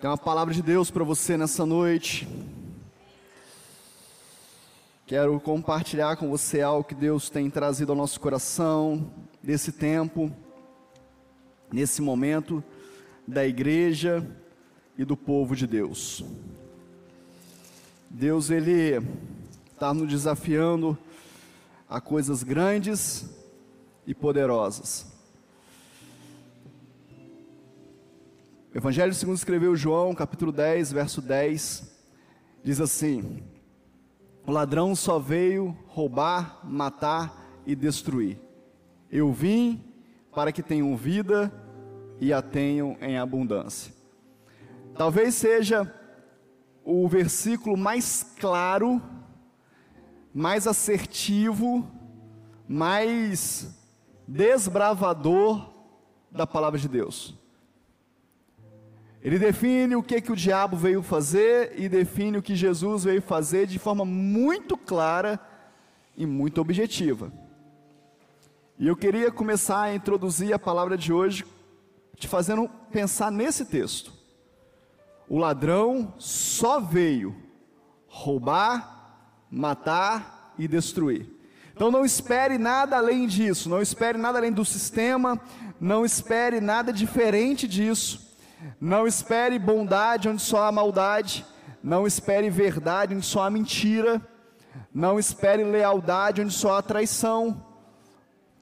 Tem uma palavra de Deus para você nessa noite. Quero compartilhar com você algo que Deus tem trazido ao nosso coração, nesse tempo, nesse momento da igreja e do povo de Deus. Deus, Ele está nos desafiando a coisas grandes e poderosas. Evangelho segundo escreveu João, capítulo 10, verso 10, diz assim: O ladrão só veio roubar, matar e destruir. Eu vim para que tenham vida e a tenham em abundância. Talvez seja o versículo mais claro, mais assertivo, mais desbravador da palavra de Deus. Ele define o que, que o diabo veio fazer e define o que Jesus veio fazer de forma muito clara e muito objetiva. E eu queria começar a introduzir a palavra de hoje te fazendo pensar nesse texto. O ladrão só veio roubar, matar e destruir. Então não espere nada além disso, não espere nada além do sistema, não espere nada diferente disso. Não espere bondade onde só há maldade. Não espere verdade onde só há mentira. Não espere lealdade onde só há traição.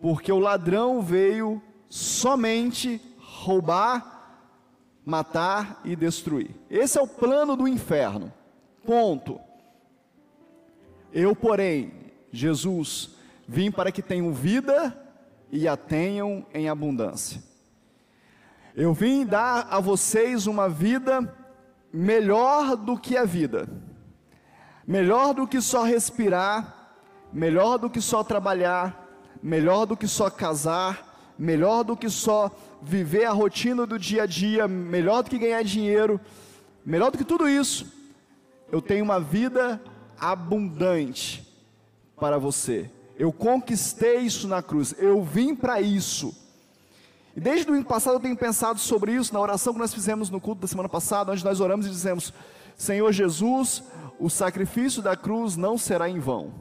Porque o ladrão veio somente roubar, matar e destruir. Esse é o plano do inferno. Ponto. Eu, porém, Jesus, vim para que tenham vida e a tenham em abundância. Eu vim dar a vocês uma vida melhor do que a vida, melhor do que só respirar, melhor do que só trabalhar, melhor do que só casar, melhor do que só viver a rotina do dia a dia, melhor do que ganhar dinheiro, melhor do que tudo isso. Eu tenho uma vida abundante para você. Eu conquistei isso na cruz. Eu vim para isso. E desde o ano passado eu tenho pensado sobre isso na oração que nós fizemos no culto da semana passada, onde nós oramos e dizemos: Senhor Jesus, o sacrifício da cruz não será em vão.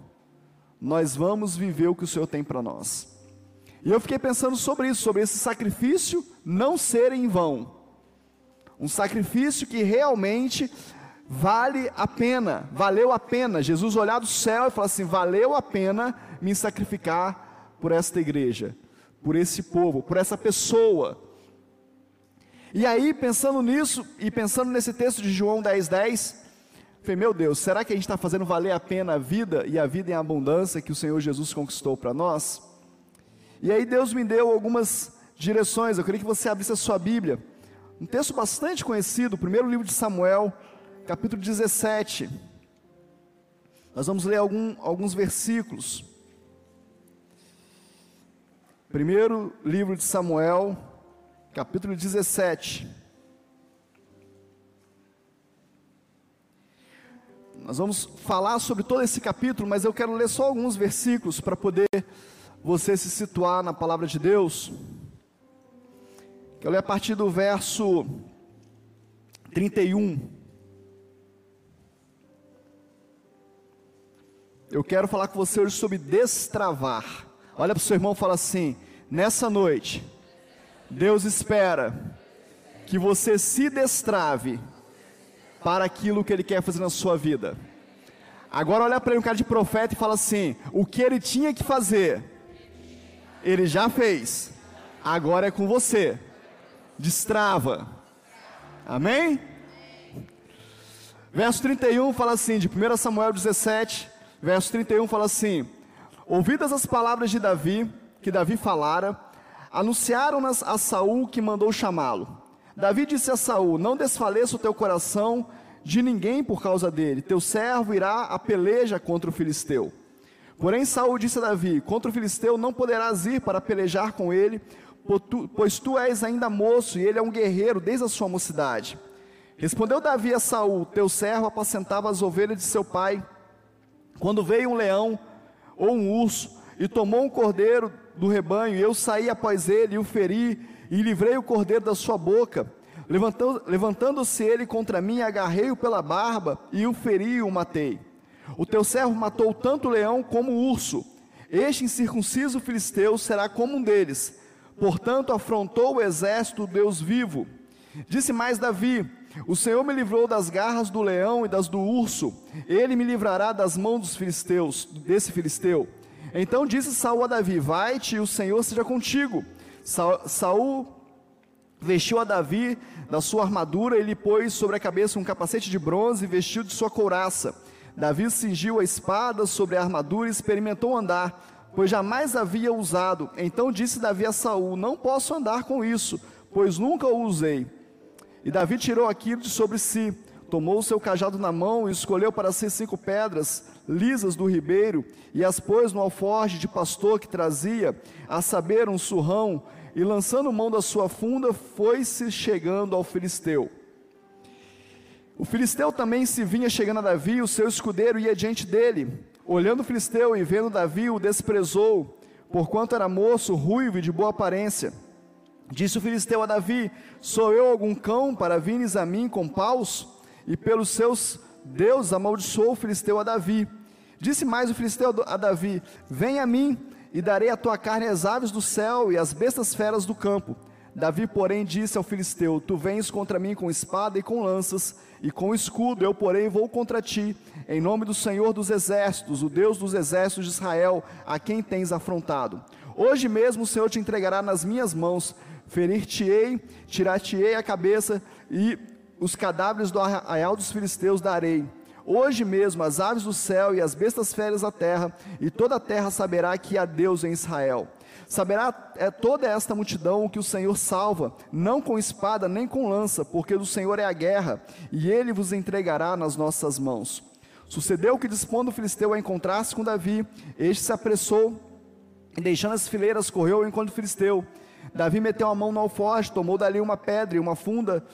Nós vamos viver o que o Senhor tem para nós. E eu fiquei pensando sobre isso, sobre esse sacrifício não ser em vão. Um sacrifício que realmente vale a pena, valeu a pena. Jesus olhar do céu e falar assim: valeu a pena me sacrificar por esta igreja por esse povo, por essa pessoa. E aí, pensando nisso, e pensando nesse texto de João 10,10, 10, falei, meu Deus, será que a gente está fazendo valer a pena a vida e a vida em abundância que o Senhor Jesus conquistou para nós? E aí Deus me deu algumas direções, eu queria que você abrisse a sua Bíblia. Um texto bastante conhecido, primeiro livro de Samuel, capítulo 17. Nós vamos ler algum, alguns versículos. Primeiro livro de Samuel, capítulo 17. Nós vamos falar sobre todo esse capítulo, mas eu quero ler só alguns versículos para poder você se situar na palavra de Deus. Quero ler a partir do verso 31. Eu quero falar com você hoje sobre destravar. Olha para o seu irmão e fala assim: nessa noite, Deus espera que você se destrave para aquilo que Ele quer fazer na sua vida. Agora olha para ele um cara de profeta e fala assim: o que ele tinha que fazer, ele já fez. Agora é com você. Destrava. Amém? Verso 31 fala assim, de 1 Samuel 17, verso 31 fala assim: Ouvidas as palavras de Davi, que Davi falara, anunciaram-nas a Saul que mandou chamá-lo. Davi disse a Saul: Não desfaleça o teu coração de ninguém por causa dele. Teu servo irá a peleja contra o filisteu. Porém Saul disse a Davi: Contra o filisteu não poderás ir para pelejar com ele, pois tu és ainda moço e ele é um guerreiro desde a sua mocidade. Respondeu Davi a Saul: Teu servo apacentava as ovelhas de seu pai. Quando veio um leão ou um urso, e tomou um cordeiro do rebanho, e eu saí após ele, e o feri, e livrei o cordeiro da sua boca. Levantando-se ele contra mim, agarrei-o pela barba e o feri e o matei. O teu servo matou tanto o leão como o urso. Este incircunciso filisteu será como um deles. Portanto, afrontou o exército Deus vivo. Disse mais Davi: O Senhor me livrou das garras do leão e das do urso. Ele me livrará das mãos dos filisteus, desse filisteu. Então disse Saul a Davi: Vai-te, e o Senhor seja contigo. Saul vestiu a Davi da sua armadura e lhe pôs sobre a cabeça um capacete de bronze e vestiu de sua couraça. Davi cingiu a espada sobre a armadura e experimentou andar, pois jamais havia usado. Então disse Davi a Saul: Não posso andar com isso, pois nunca o usei. E Davi tirou aquilo de sobre si, tomou o seu cajado na mão e escolheu para si cinco pedras lisas do ribeiro e as pôs no alforje de pastor que trazia, a saber, um surrão, e lançando mão da sua funda, foi-se chegando ao filisteu. O filisteu também se vinha chegando a Davi, o seu escudeiro ia diante dele. Olhando o filisteu e vendo Davi, o desprezou, porquanto era moço, ruivo e de boa aparência. Disse o filisteu a Davi: Sou eu algum cão para vires a mim com paus? E pelos seus deuses amaldiçoou o filisteu a Davi. Disse mais o filisteu a Davi: Vem a mim, e darei a tua carne às aves do céu e às bestas feras do campo. Davi, porém, disse ao filisteu: Tu vens contra mim com espada e com lanças e com escudo, eu, porém, vou contra ti, em nome do Senhor dos exércitos, o Deus dos exércitos de Israel, a quem tens afrontado. Hoje mesmo o Senhor te entregará nas minhas mãos, ferir-te-ei, tirar-te-ei a cabeça e os cadáveres do arraial dos filisteus darei Hoje mesmo as aves do céu e as bestas férias da terra, e toda a terra saberá que há Deus em Israel. Saberá é toda esta multidão que o Senhor salva, não com espada nem com lança, porque do Senhor é a guerra, e ele vos entregará nas nossas mãos. Sucedeu que, dispondo o filisteu a encontrar-se com Davi, este se apressou e, deixando as fileiras, correu ao encontro do filisteu. Davi meteu a mão no alforje, tomou dali uma pedra e uma funda,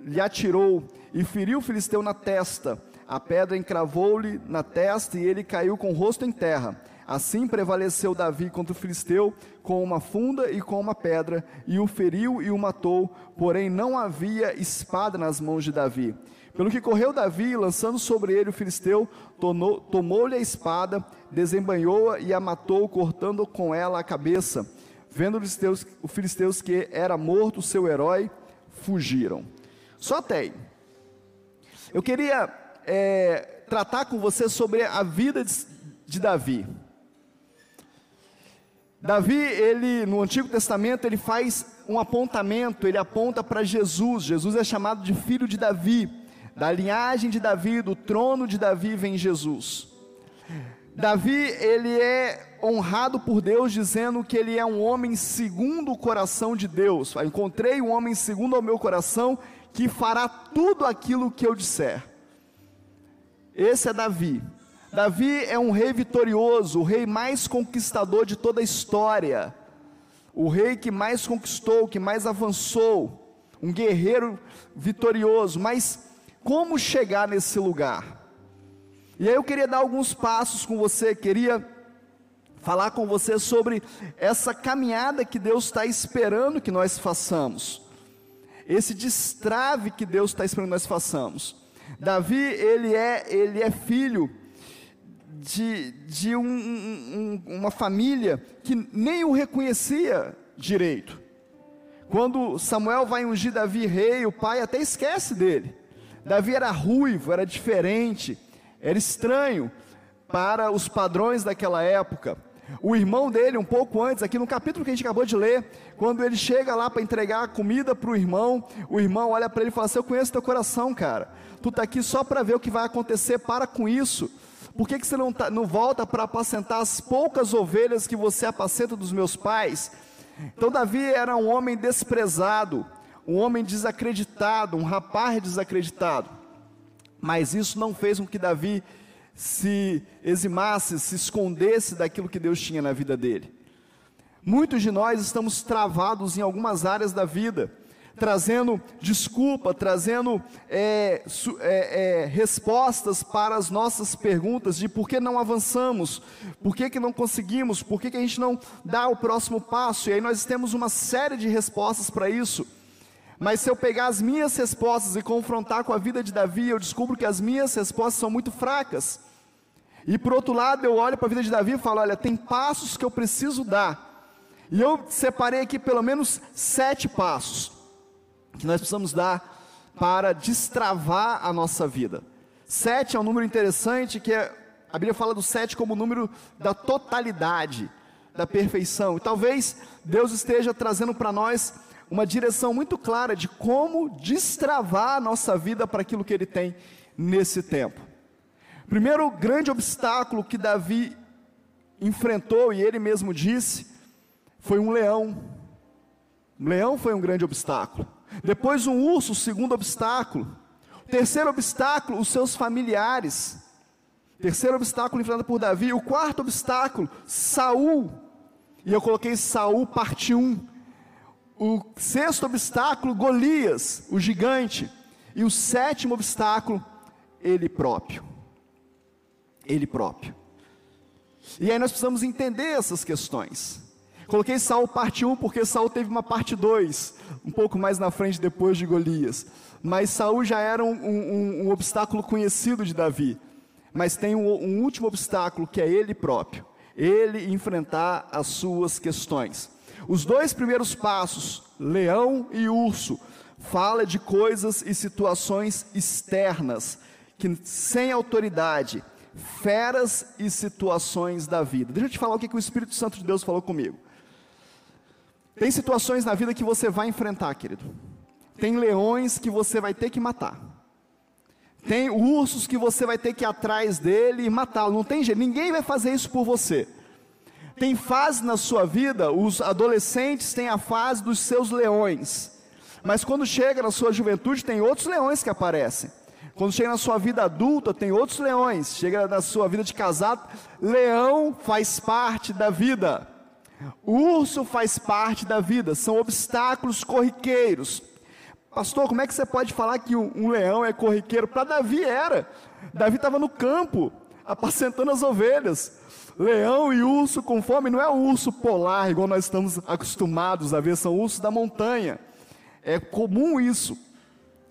lhe atirou e feriu o filisteu na testa. A pedra encravou-lhe na testa e ele caiu com o rosto em terra. Assim prevaleceu Davi contra o filisteu com uma funda e com uma pedra, e o feriu e o matou, porém não havia espada nas mãos de Davi. Pelo que correu Davi, lançando sobre ele o filisteu, tomou-lhe a espada, desembanhou-a e a matou, cortando com ela a cabeça. Vendo os filisteus, que era morto seu herói, fugiram. Só aí. Eu queria é, tratar com você sobre a vida de, de Davi. Davi, ele no Antigo Testamento, ele faz um apontamento, ele aponta para Jesus. Jesus é chamado de filho de Davi, da linhagem de Davi, do trono de Davi vem Jesus. Davi, ele é honrado por Deus dizendo que ele é um homem segundo o coração de Deus. Encontrei um homem segundo o meu coração que fará tudo aquilo que eu disser. Esse é Davi. Davi é um rei vitorioso, o rei mais conquistador de toda a história. O rei que mais conquistou, que mais avançou, um guerreiro vitorioso, mas como chegar nesse lugar? E aí eu queria dar alguns passos com você, queria falar com você sobre essa caminhada que Deus está esperando que nós façamos, esse destrave que Deus está esperando que nós façamos. Davi, ele é, ele é filho de, de um, um, uma família que nem o reconhecia direito. Quando Samuel vai ungir Davi rei, o pai até esquece dele. Davi era ruivo, era diferente, era estranho para os padrões daquela época. O irmão dele, um pouco antes, aqui no capítulo que a gente acabou de ler, quando ele chega lá para entregar a comida para o irmão, o irmão olha para ele e fala assim: Eu conheço teu coração, cara. Tu está aqui só para ver o que vai acontecer, para com isso. Por que, que você não, tá, não volta para apacentar as poucas ovelhas que você apacenta dos meus pais? Então, Davi era um homem desprezado, um homem desacreditado, um rapaz desacreditado. Mas isso não fez com que Davi se eximasse, se escondesse daquilo que Deus tinha na vida dele. Muitos de nós estamos travados em algumas áreas da vida, trazendo desculpa, trazendo é, é, é, respostas para as nossas perguntas de por que não avançamos, por que, que não conseguimos, por que, que a gente não dá o próximo passo, e aí nós temos uma série de respostas para isso. Mas se eu pegar as minhas respostas e confrontar com a vida de Davi, eu descubro que as minhas respostas são muito fracas. E por outro lado, eu olho para a vida de Davi e falo: olha, tem passos que eu preciso dar. E eu separei aqui pelo menos sete passos que nós precisamos dar para destravar a nossa vida. Sete é um número interessante que é, a Bíblia fala do sete como o número da totalidade, da perfeição. E talvez Deus esteja trazendo para nós uma direção muito clara de como destravar a nossa vida para aquilo que Ele tem nesse tempo. Primeiro grande obstáculo que Davi enfrentou, e ele mesmo disse, foi um leão. Um leão foi um grande obstáculo. Depois um urso, o segundo obstáculo. O terceiro obstáculo, os seus familiares. Terceiro obstáculo enfrentado por Davi. O quarto obstáculo, Saul. E eu coloquei Saul parte 1. O sexto obstáculo, Golias, o gigante. E o sétimo obstáculo, ele próprio. Ele próprio. E aí nós precisamos entender essas questões. Coloquei Saul parte 1 porque Saul teve uma parte 2, um pouco mais na frente depois de Golias. Mas Saul já era um, um, um obstáculo conhecido de Davi. Mas tem um, um último obstáculo que é ele próprio. Ele enfrentar as suas questões. Os dois primeiros passos, leão e urso, fala de coisas e situações externas que sem autoridade, feras e situações da vida. Deixa eu te falar o que, que o Espírito Santo de Deus falou comigo. Tem situações na vida que você vai enfrentar, querido. Tem leões que você vai ter que matar. Tem ursos que você vai ter que ir atrás dele e matá-lo. Não tem jeito, ninguém vai fazer isso por você. Tem fase na sua vida, os adolescentes têm a fase dos seus leões. Mas quando chega na sua juventude, tem outros leões que aparecem. Quando chega na sua vida adulta, tem outros leões. Chega na sua vida de casado, leão faz parte da vida. Urso faz parte da vida, são obstáculos corriqueiros. Pastor, como é que você pode falar que um, um leão é corriqueiro? Para Davi era. Davi estava no campo, apacentando as ovelhas. Leão e urso com fome não é um urso polar, igual nós estamos acostumados a ver, são ursos da montanha. É comum isso.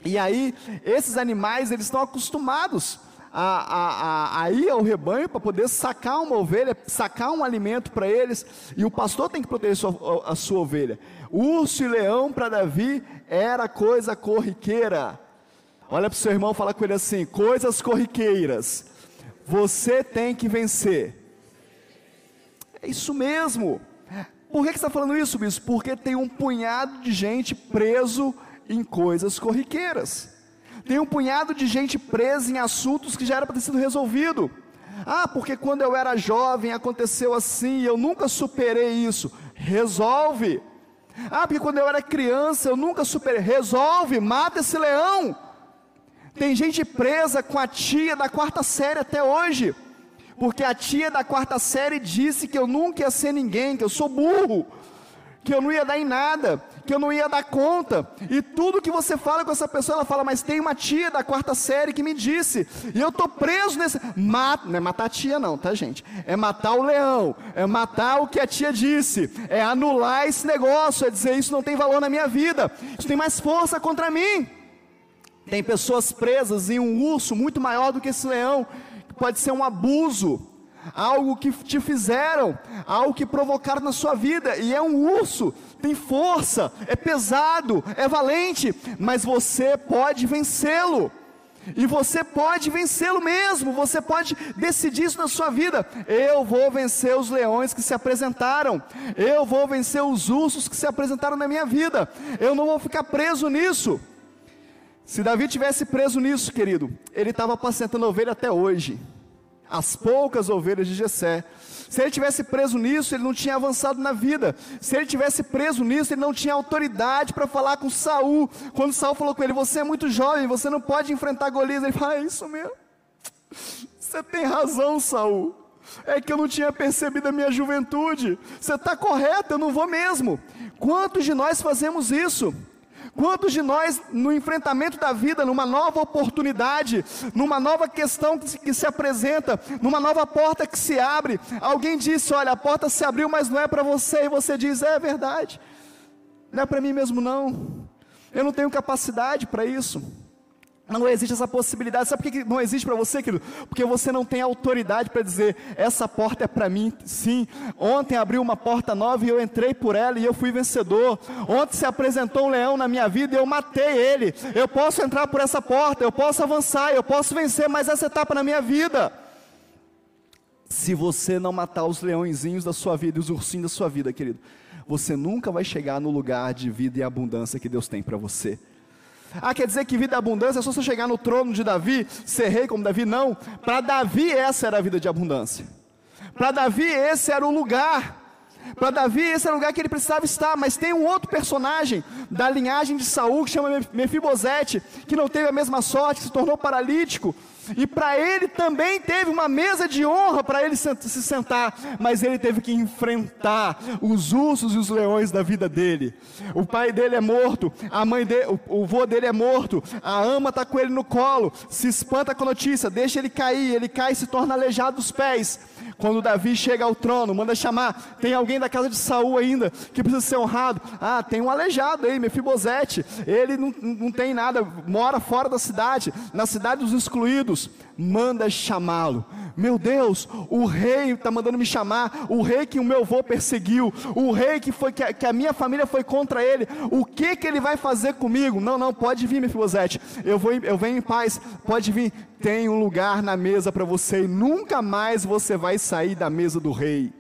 E aí, esses animais, eles estão acostumados a, a, a, ir ao rebanho para poder sacar uma ovelha, sacar um alimento para eles, e o pastor tem que proteger sua, a sua ovelha. Urso e leão para Davi era coisa corriqueira. Olha para o seu irmão fala com ele assim: coisas corriqueiras, você tem que vencer. É isso mesmo. Por que, que você está falando isso, bispo? Porque tem um punhado de gente preso em coisas corriqueiras. Tem um punhado de gente presa em assuntos que já era para ter sido resolvido. Ah, porque quando eu era jovem aconteceu assim, eu nunca superei isso. Resolve. Ah, porque quando eu era criança eu nunca superei. Resolve, mata esse leão. Tem gente presa com a tia da quarta série até hoje. Porque a tia da quarta série disse que eu nunca ia ser ninguém, que eu sou burro, que eu não ia dar em nada que eu não ia dar conta. E tudo que você fala com essa pessoa, ela fala, mas tem uma tia da quarta série que me disse, e eu estou preso nesse. Mata, não é matar a tia, não, tá, gente? É matar o leão, é matar o que a tia disse, é anular esse negócio, é dizer isso não tem valor na minha vida, isso tem mais força contra mim. Tem pessoas presas em um urso muito maior do que esse leão, que pode ser um abuso, algo que te fizeram, algo que provocaram na sua vida, e é um urso, tem força, é pesado, é valente, mas você pode vencê-lo. E você pode vencê-lo mesmo, você pode decidir isso na sua vida. Eu vou vencer os leões que se apresentaram, eu vou vencer os ursos que se apresentaram na minha vida, eu não vou ficar preso nisso. Se Davi tivesse preso nisso, querido, ele estava apacentando ovelha até hoje as poucas ovelhas de Jessé. Se ele tivesse preso nisso, ele não tinha avançado na vida. Se ele tivesse preso nisso, ele não tinha autoridade para falar com Saul. Quando Saul falou com ele: "Você é muito jovem, você não pode enfrentar Golias". Ele fala: "É isso mesmo. Você tem razão, Saul. É que eu não tinha percebido a minha juventude. Você está correto, eu não vou mesmo. Quantos de nós fazemos isso? Quantos de nós, no enfrentamento da vida, numa nova oportunidade, numa nova questão que se, que se apresenta, numa nova porta que se abre, alguém disse: Olha, a porta se abriu, mas não é para você, e você diz: É verdade, não é para mim mesmo, não. Eu não tenho capacidade para isso. Não existe essa possibilidade. Sabe por que não existe para você, querido? Porque você não tem autoridade para dizer: essa porta é para mim. Sim, ontem abriu uma porta nova e eu entrei por ela e eu fui vencedor. Ontem se apresentou um leão na minha vida e eu matei ele. Eu posso entrar por essa porta, eu posso avançar, eu posso vencer mais essa etapa na minha vida. Se você não matar os leõezinhos da sua vida e os ursinhos da sua vida, querido, você nunca vai chegar no lugar de vida e abundância que Deus tem para você. Ah, quer dizer que vida abundância é só você chegar no trono de Davi, ser rei como Davi? Não. Para Davi, essa era a vida de abundância. Para Davi, esse era o lugar. Para Davi, esse era o lugar que ele precisava estar. Mas tem um outro personagem da linhagem de Saul que chama Mefibosete, que não teve a mesma sorte, que se tornou paralítico. E para ele também teve uma mesa de honra para ele se sentar, mas ele teve que enfrentar os ursos e os leões da vida dele. O pai dele é morto, a mãe dele, o, o vô dele é morto, a ama está com ele no colo, se espanta com a notícia, deixa ele cair, ele cai e se torna aleijado dos pés. Quando Davi chega ao trono, manda chamar, tem alguém da casa de Saul ainda que precisa ser honrado. Ah, tem um aleijado aí, Mefibosete. Ele não, não tem nada, mora fora da cidade, na cidade dos excluídos. Manda chamá-lo. Meu Deus, o rei está mandando me chamar, o rei que o meu avô perseguiu, o rei que foi que a, que a, minha família foi contra ele. O que que ele vai fazer comigo? Não, não, pode vir, Mefibosete. Eu vou, eu venho em paz. Pode vir. Tem um lugar na mesa para você e nunca mais você vai sair da mesa do rei.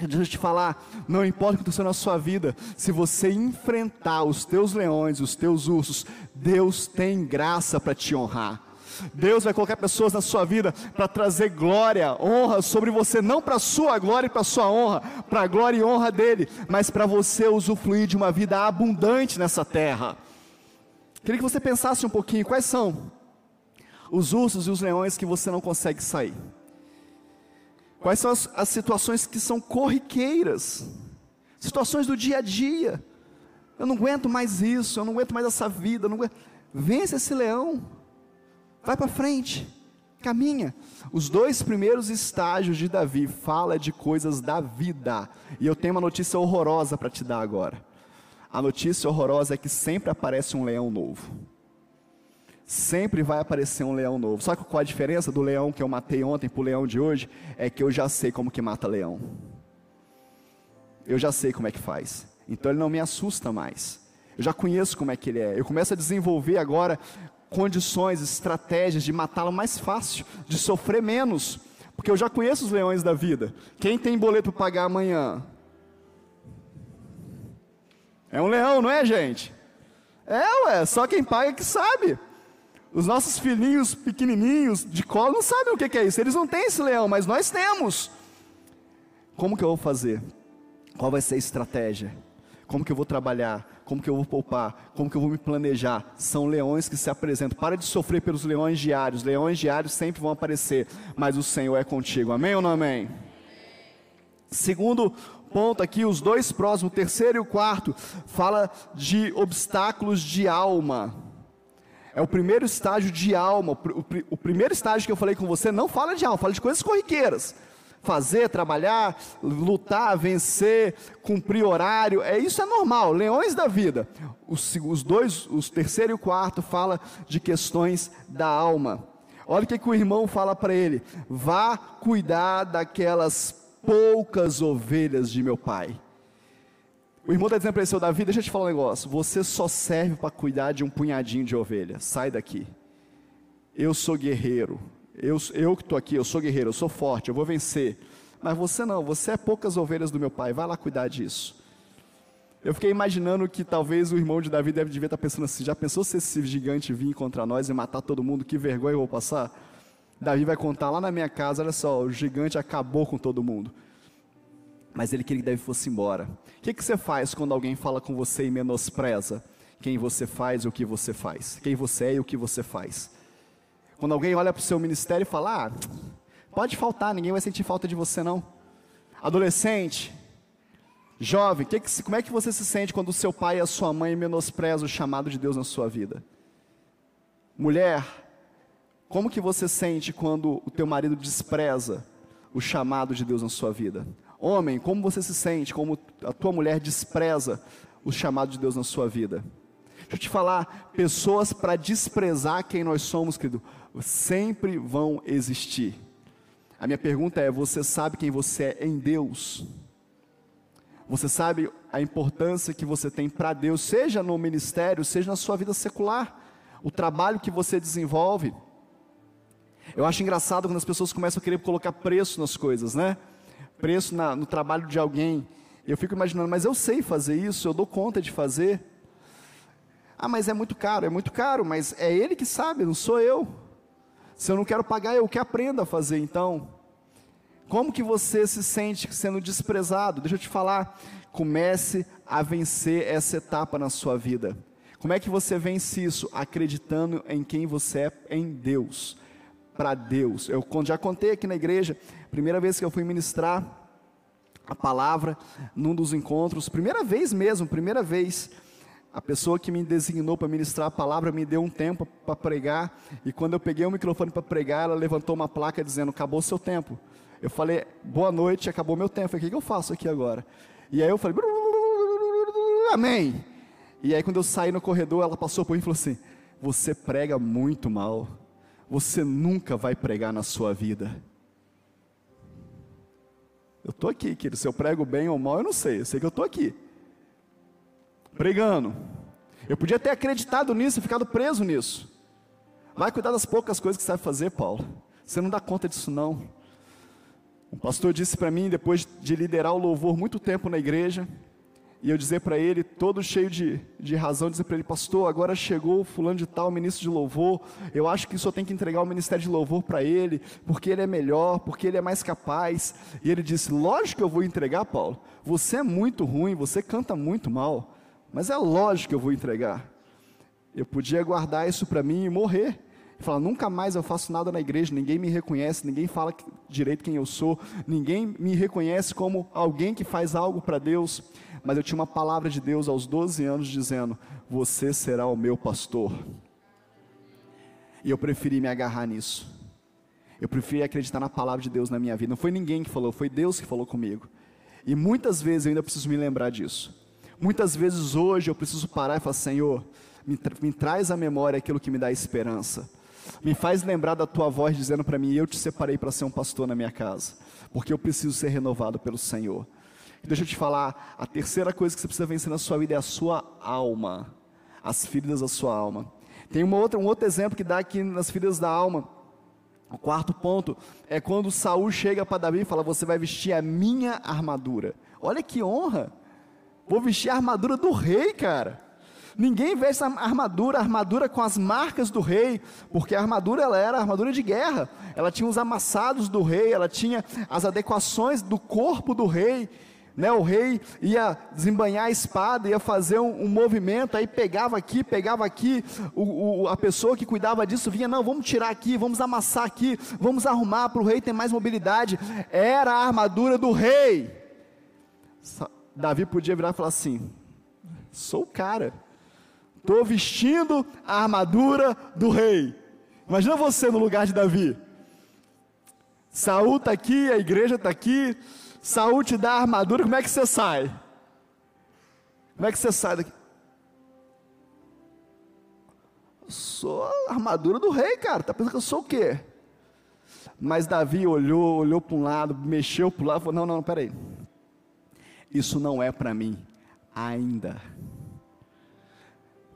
Deixa eu te falar, não importa o que aconteceu na sua vida, se você enfrentar os teus leões, os teus ursos, Deus tem graça para te honrar. Deus vai colocar pessoas na sua vida para trazer glória, honra sobre você, não para a sua glória e para a sua honra, para a glória e honra dele, mas para você usufruir de uma vida abundante nessa terra. Queria que você pensasse um pouquinho: quais são os ursos e os leões que você não consegue sair? Quais são as, as situações que são corriqueiras? Situações do dia a dia. Eu não aguento mais isso, eu não aguento mais essa vida. Não. Vence esse leão. Vai para frente. Caminha. Os dois primeiros estágios de Davi fala de coisas da vida. E eu tenho uma notícia horrorosa para te dar agora. A notícia horrorosa é que sempre aparece um leão novo. Sempre vai aparecer um leão novo. Sabe qual a diferença do leão que eu matei ontem para o leão de hoje? É que eu já sei como que mata leão. Eu já sei como é que faz. Então ele não me assusta mais. Eu já conheço como é que ele é. Eu começo a desenvolver agora condições, estratégias de matá-lo mais fácil, de sofrer menos. Porque eu já conheço os leões da vida. Quem tem boleto para pagar amanhã? É um leão, não é, gente? É, ué, só quem paga que sabe. Os nossos filhinhos pequenininhos de colo não sabem o que é isso. Eles não têm esse leão, mas nós temos. Como que eu vou fazer? Qual vai ser a estratégia? Como que eu vou trabalhar? Como que eu vou poupar? Como que eu vou me planejar? São leões que se apresentam. Para de sofrer pelos leões diários. Leões diários sempre vão aparecer, mas o Senhor é contigo. Amém ou não amém? Segundo ponto aqui, os dois próximos, o terceiro e o quarto, fala de obstáculos de alma. É o primeiro estágio de alma. O, o, primeiro estágio que eu falei com você não fala de alma, fala de coisas corriqueiras. Fazer, trabalhar, lutar, vencer, cumprir horário, é isso é normal, leões da vida. Os, os dois, os terceiro e o quarto, fala de questões da alma. Olha o que, que o irmão fala para ele: vá cuidar daquelas poucas ovelhas de meu pai. O irmão está dizendo para ele, seu Davi, deixa eu te falar um negócio. Você só serve para cuidar de um punhadinho de ovelha. Sai daqui. Eu sou guerreiro. Eu, eu que estou aqui, eu sou guerreiro, eu sou forte, eu vou vencer. Mas você não, você é poucas ovelhas do meu pai. Vai lá cuidar disso. Eu fiquei imaginando que talvez o irmão de Davi deve devia estar tá pensando assim: já pensou se esse gigante vir contra nós e matar todo mundo? Que vergonha eu vou passar? Davi vai contar lá na minha casa: olha só, o gigante acabou com todo mundo mas ele queria que Davi fosse embora. O que, que você faz quando alguém fala com você e menospreza quem você faz e o que você faz? Quem você é e o que você faz? Quando alguém olha para o seu ministério e fala, ah, pode faltar, ninguém vai sentir falta de você não. Adolescente, jovem, que que, como é que você se sente quando o seu pai e a sua mãe menosprezam o chamado de Deus na sua vida? Mulher, como que você sente quando o teu marido despreza o chamado de Deus na sua vida? Homem, como você se sente? Como a tua mulher despreza o chamado de Deus na sua vida? Deixa eu te falar, pessoas para desprezar quem nós somos, querido, sempre vão existir. A minha pergunta é: você sabe quem você é em Deus? Você sabe a importância que você tem para Deus, seja no ministério, seja na sua vida secular, o trabalho que você desenvolve. Eu acho engraçado quando as pessoas começam a querer colocar preço nas coisas, né? Preço na, no trabalho de alguém. Eu fico imaginando, mas eu sei fazer isso, eu dou conta de fazer. Ah, mas é muito caro, é muito caro, mas é ele que sabe, não sou eu. Se eu não quero pagar, eu que aprenda a fazer então. Como que você se sente sendo desprezado? Deixa eu te falar, comece a vencer essa etapa na sua vida. Como é que você vence isso? Acreditando em quem você é em Deus, para Deus. Eu já contei aqui na igreja, primeira vez que eu fui ministrar a palavra num dos encontros, primeira vez mesmo, primeira vez. A pessoa que me designou para ministrar a palavra me deu um tempo para pregar, e quando eu peguei o microfone para pregar, ela levantou uma placa dizendo: Acabou seu tempo. Eu falei: Boa noite, acabou meu tempo. O que eu faço aqui agora? E aí eu falei: Amém. E aí quando eu saí no corredor, ela passou por mim e falou assim: Você prega muito mal. Você nunca vai pregar na sua vida. Eu estou aqui, querido. Se eu prego bem ou mal, eu não sei. Eu sei que eu estou aqui pregando. Eu podia ter acreditado nisso e ficado preso nisso. Vai cuidar das poucas coisas que sabe fazer, Paulo. Você não dá conta disso, não. O pastor disse para mim, depois de liderar o louvor muito tempo na igreja, e eu dizer para ele, todo cheio de, de razão, dizer para ele, pastor, agora chegou o fulano de tal, ministro de louvor, eu acho que só tem que entregar o ministério de louvor para ele, porque ele é melhor, porque ele é mais capaz. E ele disse, lógico que eu vou entregar, Paulo, você é muito ruim, você canta muito mal. Mas é lógico que eu vou entregar. Eu podia guardar isso para mim e morrer. Falar, nunca mais eu faço nada na igreja, ninguém me reconhece, ninguém fala direito quem eu sou, ninguém me reconhece como alguém que faz algo para Deus. Mas eu tinha uma palavra de Deus aos 12 anos dizendo: Você será o meu pastor. E eu preferi me agarrar nisso. Eu preferi acreditar na palavra de Deus na minha vida. Não foi ninguém que falou, foi Deus que falou comigo. E muitas vezes eu ainda preciso me lembrar disso. Muitas vezes hoje eu preciso parar e falar: Senhor, me, tra me traz à memória aquilo que me dá esperança. Me faz lembrar da tua voz dizendo para mim: Eu te separei para ser um pastor na minha casa, porque eu preciso ser renovado pelo Senhor. E deixa eu te falar: a terceira coisa que você precisa vencer na sua vida é a sua alma, as feridas da sua alma. Tem uma outra, um outro exemplo que dá aqui nas feridas da alma. O quarto ponto é quando Saul chega para Davi e fala: Você vai vestir a minha armadura. Olha que honra! Vou vestir a armadura do rei, cara. Ninguém veste a armadura, a armadura com as marcas do rei, porque a armadura ela era armadura de guerra. Ela tinha os amassados do rei, ela tinha as adequações do corpo do rei. Né, o rei ia desembanhar a espada, ia fazer um, um movimento, aí pegava aqui, pegava aqui, o, o, a pessoa que cuidava disso vinha, não, vamos tirar aqui, vamos amassar aqui, vamos arrumar para o rei ter mais mobilidade. Era a armadura do rei. Davi podia virar e falar assim: sou o cara, estou vestindo a armadura do rei. Imagina você no lugar de Davi. Saul está aqui, a igreja está aqui, Saul te dá a armadura, como é que você sai? Como é que você sai daqui? sou a armadura do rei, cara. Tá pensando que eu sou o quê? Mas Davi olhou, olhou para um lado, mexeu para o lado, falou: não, não, peraí isso não é para mim ainda.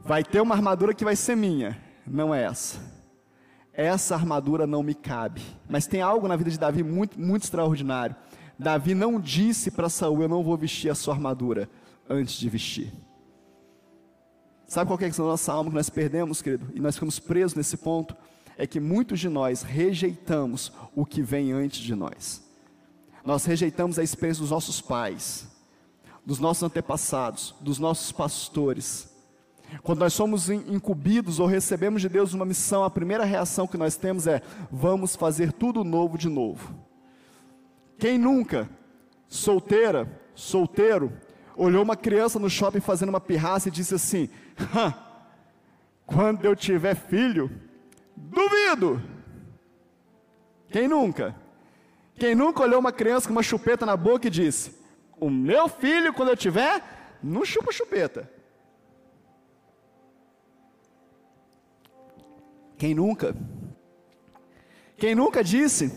Vai ter uma armadura que vai ser minha, não é essa. Essa armadura não me cabe. Mas tem algo na vida de Davi muito, muito extraordinário. Davi não disse para Saul: Eu não vou vestir a sua armadura antes de vestir. Sabe qual é, é a nossa alma que nós perdemos, querido? E nós ficamos presos nesse ponto? É que muitos de nós rejeitamos o que vem antes de nós. Nós rejeitamos a experiência dos nossos pais dos nossos antepassados, dos nossos pastores. Quando nós somos incumbidos ou recebemos de Deus uma missão, a primeira reação que nós temos é: vamos fazer tudo novo de novo. Quem nunca, solteira, solteiro, olhou uma criança no shopping fazendo uma pirraça e disse assim: quando eu tiver filho, duvido. Quem nunca? Quem nunca olhou uma criança com uma chupeta na boca e disse: o meu filho, quando eu tiver, não chupa chupeta. Quem nunca? Quem nunca disse: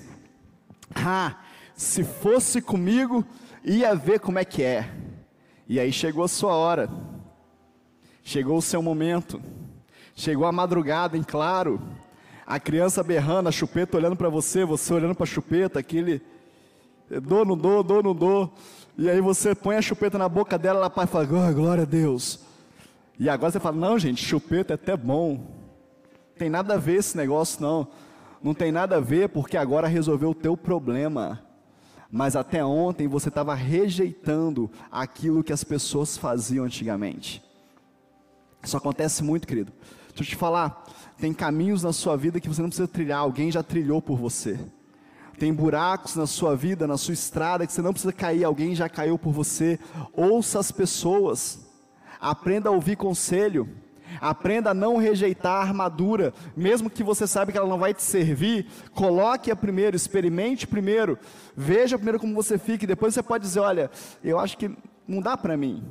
Ah, se fosse comigo, ia ver como é que é. E aí chegou a sua hora, chegou o seu momento, chegou a madrugada em claro, a criança berrando, a chupeta olhando para você, você olhando para a chupeta, aquele dou, não dou, dou, não dou. E aí você põe a chupeta na boca dela, ela fala, oh, glória a Deus. E agora você fala, não gente, chupeta é até bom. Tem nada a ver esse negócio não. Não tem nada a ver porque agora resolveu o teu problema. Mas até ontem você estava rejeitando aquilo que as pessoas faziam antigamente. Isso acontece muito, querido. Deixa eu te falar, tem caminhos na sua vida que você não precisa trilhar, alguém já trilhou por você. Tem buracos na sua vida, na sua estrada, que você não precisa cair, alguém já caiu por você. Ouça as pessoas, aprenda a ouvir conselho, aprenda a não rejeitar a armadura, mesmo que você saiba que ela não vai te servir, coloque-a primeiro, experimente primeiro, veja primeiro como você fica, e depois você pode dizer: olha, eu acho que não dá para mim.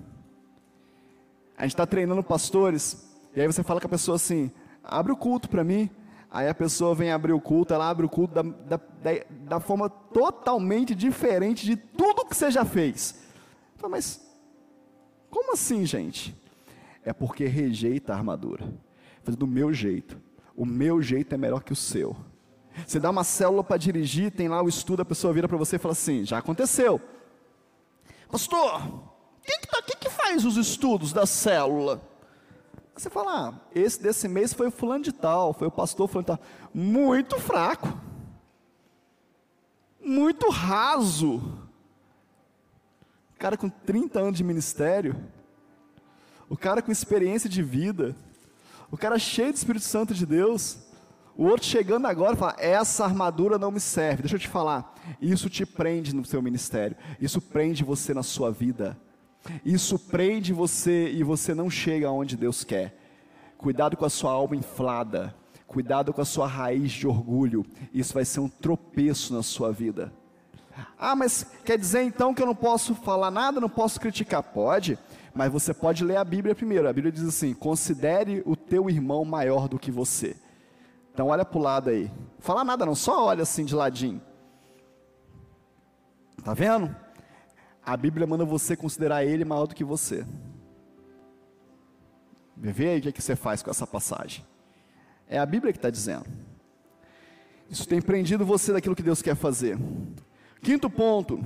A gente está treinando pastores, e aí você fala com a pessoa assim: abre o culto para mim. Aí a pessoa vem abrir o culto, ela abre o culto da, da, da, da forma totalmente diferente de tudo que você já fez. Fala, mas como assim, gente? É porque rejeita a armadura. Faz do meu jeito. O meu jeito é melhor que o seu. Você dá uma célula para dirigir, tem lá o estudo, a pessoa vira para você e fala assim: já aconteceu. Pastor, quem que, tá, que faz os estudos da célula? Você fala, ah, esse desse mês foi o fulano de tal, foi o pastor fulano de tal. Muito fraco. Muito raso. Cara com 30 anos de ministério. O cara com experiência de vida. O cara cheio do Espírito Santo de Deus. O outro chegando agora fala: essa armadura não me serve. Deixa eu te falar. Isso te prende no seu ministério. Isso prende você na sua vida. Isso prende você e você não chega aonde Deus quer. Cuidado com a sua alma inflada. Cuidado com a sua raiz de orgulho. Isso vai ser um tropeço na sua vida. Ah, mas quer dizer então que eu não posso falar nada, não posso criticar? Pode, mas você pode ler a Bíblia primeiro. A Bíblia diz assim: considere o teu irmão maior do que você. Então olha para o lado aí. Fala nada não, só olha assim de ladinho. Tá vendo? a Bíblia manda você considerar ele maior do que você. Vê aí o que, é que você faz com essa passagem. É a Bíblia que está dizendo. Isso tem prendido você daquilo que Deus quer fazer. Quinto ponto.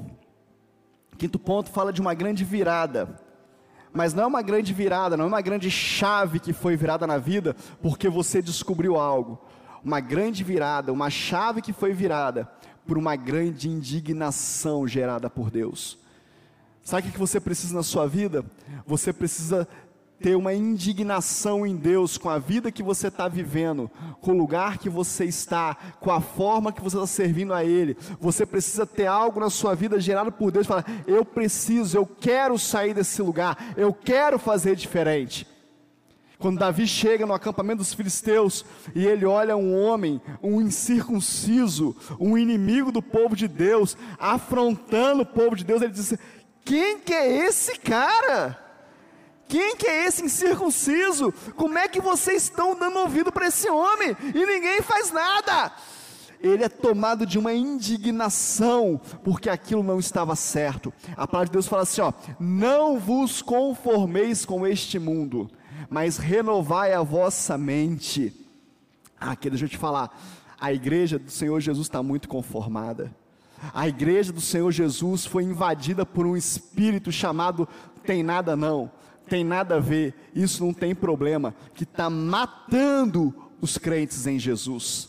Quinto ponto fala de uma grande virada. Mas não é uma grande virada, não é uma grande chave que foi virada na vida porque você descobriu algo. Uma grande virada, uma chave que foi virada por uma grande indignação gerada por Deus. Sabe o que você precisa na sua vida? Você precisa ter uma indignação em Deus com a vida que você está vivendo, com o lugar que você está, com a forma que você está servindo a Ele. Você precisa ter algo na sua vida gerado por Deus. Falar, eu preciso, eu quero sair desse lugar, eu quero fazer diferente. Quando Davi chega no acampamento dos filisteus e ele olha um homem, um incircunciso, um inimigo do povo de Deus, afrontando o povo de Deus, ele diz: quem que é esse cara? Quem que é esse incircunciso? Como é que vocês estão dando ouvido para esse homem e ninguém faz nada? Ele é tomado de uma indignação, porque aquilo não estava certo. A palavra de Deus fala assim: ó, não vos conformeis com este mundo, mas renovai a vossa mente. Ah, aqui deixa eu te falar, a igreja do Senhor Jesus está muito conformada. A igreja do Senhor Jesus foi invadida por um espírito chamado tem nada não, tem nada a ver, isso não tem problema, que está matando os crentes em Jesus.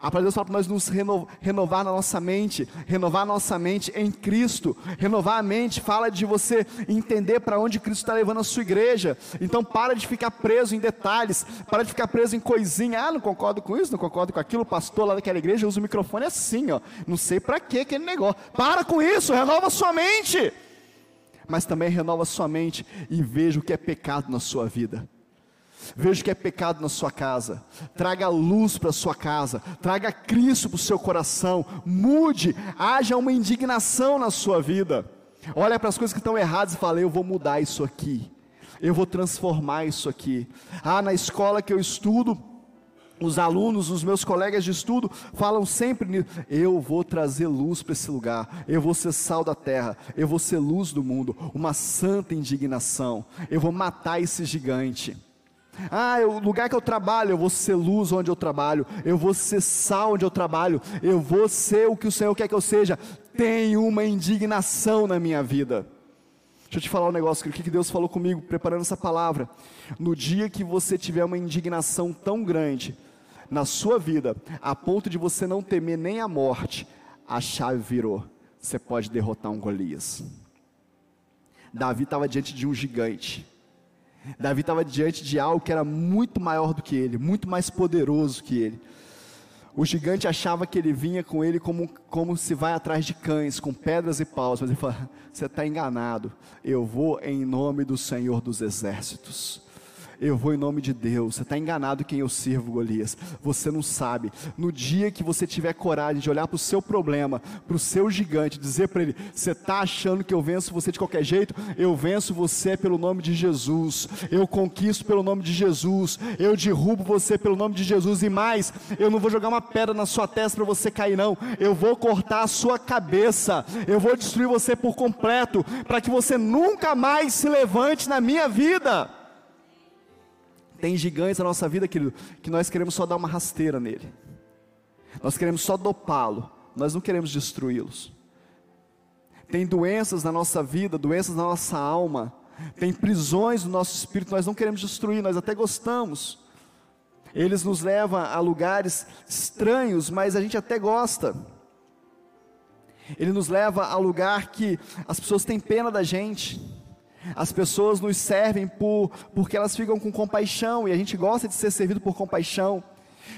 A palavra de Deus fala para nós nos reno, renovar na nossa mente, renovar a nossa mente em Cristo. Renovar a mente fala de você entender para onde Cristo está levando a sua igreja. Então para de ficar preso em detalhes, para de ficar preso em coisinha. Ah, não concordo com isso, não concordo com aquilo. O pastor lá daquela igreja usa o microfone assim, ó. Não sei para que aquele negócio. Para com isso, renova a sua mente. Mas também renova sua mente e veja o que é pecado na sua vida. Veja que é pecado na sua casa. Traga luz para a sua casa. Traga Cristo para o seu coração. Mude. Haja uma indignação na sua vida. Olha para as coisas que estão erradas e fala: Eu vou mudar isso aqui. Eu vou transformar isso aqui. Ah, na escola que eu estudo, os alunos, os meus colegas de estudo falam sempre. Eu vou trazer luz para esse lugar. Eu vou ser sal da terra. Eu vou ser luz do mundo. Uma santa indignação. Eu vou matar esse gigante. Ah, o lugar que eu trabalho, eu vou ser luz onde eu trabalho. Eu vou ser sal onde eu trabalho. Eu vou ser o que o Senhor quer que eu seja. Tem uma indignação na minha vida. Deixa eu te falar um negócio, o que Deus falou comigo, preparando essa palavra. No dia que você tiver uma indignação tão grande na sua vida, a ponto de você não temer nem a morte, a chave virou. Você pode derrotar um Golias. Davi estava diante de um gigante. Davi estava diante de algo que era muito maior do que ele, muito mais poderoso que ele. O gigante achava que ele vinha com ele como, como se vai atrás de cães, com pedras e paus, mas ele fala: Você está enganado, eu vou em nome do Senhor dos Exércitos. Eu vou em nome de Deus. Você está enganado quem eu sirvo, Golias. Você não sabe. No dia que você tiver coragem de olhar para o seu problema, para o seu gigante, dizer para ele: Você está achando que eu venço você de qualquer jeito? Eu venço você pelo nome de Jesus. Eu conquisto pelo nome de Jesus. Eu derrubo você pelo nome de Jesus. E mais, eu não vou jogar uma pedra na sua testa para você cair, não. Eu vou cortar a sua cabeça. Eu vou destruir você por completo, para que você nunca mais se levante na minha vida. Tem gigantes na nossa vida, querido, que nós queremos só dar uma rasteira nele. Nós queremos só dopá-lo, nós não queremos destruí-los. Tem doenças na nossa vida, doenças na nossa alma, tem prisões no nosso espírito, nós não queremos destruir, nós até gostamos. Eles nos levam a lugares estranhos, mas a gente até gosta. Ele nos leva a lugar que as pessoas têm pena da gente. As pessoas nos servem por, porque elas ficam com compaixão e a gente gosta de ser servido por compaixão.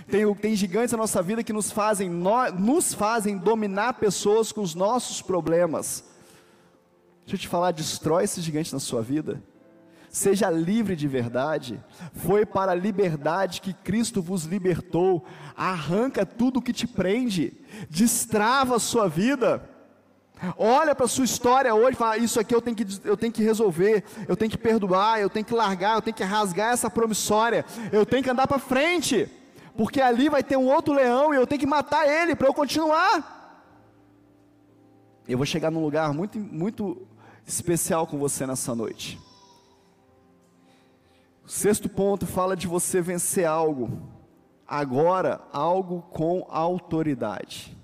Tem, tem gigantes na nossa vida que nos fazem, no, nos fazem dominar pessoas com os nossos problemas. Deixa eu te falar, destrói esse gigante na sua vida. Seja livre de verdade. Foi para a liberdade que Cristo vos libertou. Arranca tudo que te prende. Destrava a sua vida. Olha para a sua história hoje e fala: Isso aqui eu tenho, que, eu tenho que resolver, eu tenho que perdoar, eu tenho que largar, eu tenho que rasgar essa promissória, eu tenho que andar para frente, porque ali vai ter um outro leão e eu tenho que matar ele para eu continuar. Eu vou chegar num lugar muito, muito especial com você nessa noite. O sexto ponto fala de você vencer algo, agora algo com autoridade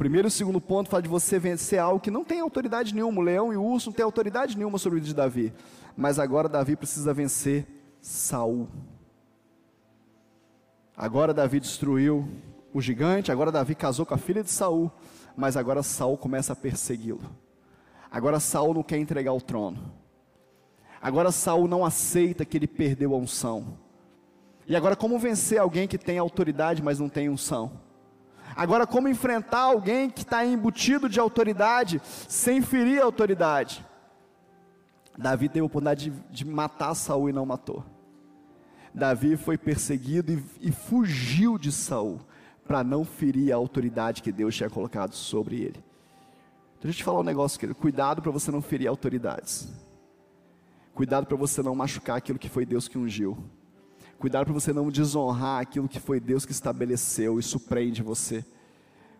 primeiro e segundo ponto fala de você vencer algo que não tem autoridade nenhuma. O leão e o urso não têm autoridade nenhuma sobre o de Davi. Mas agora Davi precisa vencer Saul. Agora Davi destruiu o gigante, agora Davi casou com a filha de Saul, mas agora Saul começa a persegui-lo. Agora Saul não quer entregar o trono. Agora Saul não aceita que ele perdeu a unção. E agora como vencer alguém que tem autoridade, mas não tem unção? Agora, como enfrentar alguém que está embutido de autoridade, sem ferir a autoridade? Davi teve a oportunidade de, de matar Saul e não matou. Davi foi perseguido e, e fugiu de Saul para não ferir a autoridade que Deus tinha colocado sobre ele. Então, deixa eu te falar um negócio, querido. Cuidado para você não ferir autoridades. Cuidado para você não machucar aquilo que foi Deus que ungiu. Cuidado para você não desonrar aquilo que foi Deus que estabeleceu, isso prende você.